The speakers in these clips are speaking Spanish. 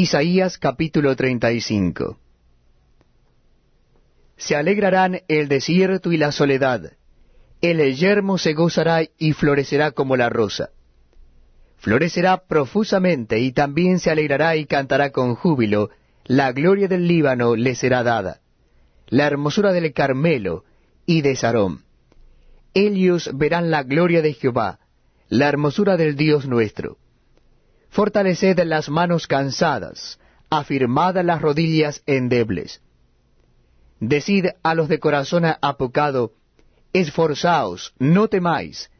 Isaías capítulo 35 Se alegrarán el desierto y la soledad, el yermo se gozará y florecerá como la rosa. Florecerá profusamente y también se alegrará y cantará con júbilo, la gloria del Líbano le será dada, la hermosura del Carmelo y de Sarón. Ellos verán la gloria de Jehová, la hermosura del Dios nuestro. Fortaleced las manos cansadas, afirmad las rodillas endebles. Decid a los de corazón apocado, esforzaos, no temáis.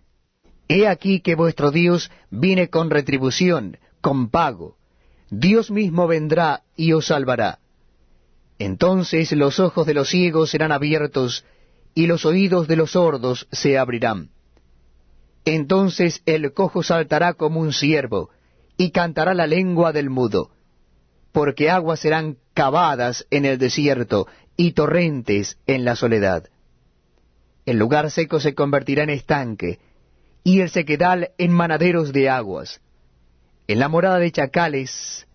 He aquí que vuestro Dios viene con retribución, con pago. Dios mismo vendrá y os salvará. Entonces los ojos de los ciegos serán abiertos, y los oídos de los sordos se abrirán. Entonces el cojo saltará como un ciervo, y cantará la lengua del mudo, porque aguas serán cavadas en el desierto, y torrentes en la soledad. El lugar seco se convertirá en estanque, y el sequedal en manaderos de aguas. En la morada de chacales,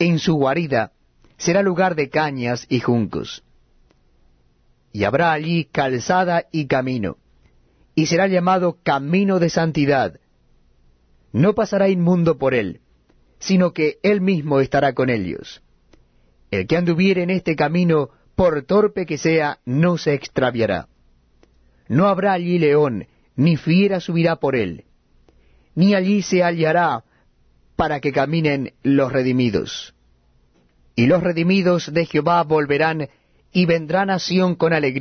en su guarida, será lugar de cañas y juncos. Y habrá allí calzada y camino, y será llamado camino de santidad. No pasará inmundo por él, sino que él mismo estará con ellos. El que anduviere en este camino, por torpe que sea, no se extraviará. No habrá allí león, ni fiera subirá por él, ni allí se hallará para que caminen los redimidos. Y los redimidos de Jehová volverán y vendrán a Sión con alegría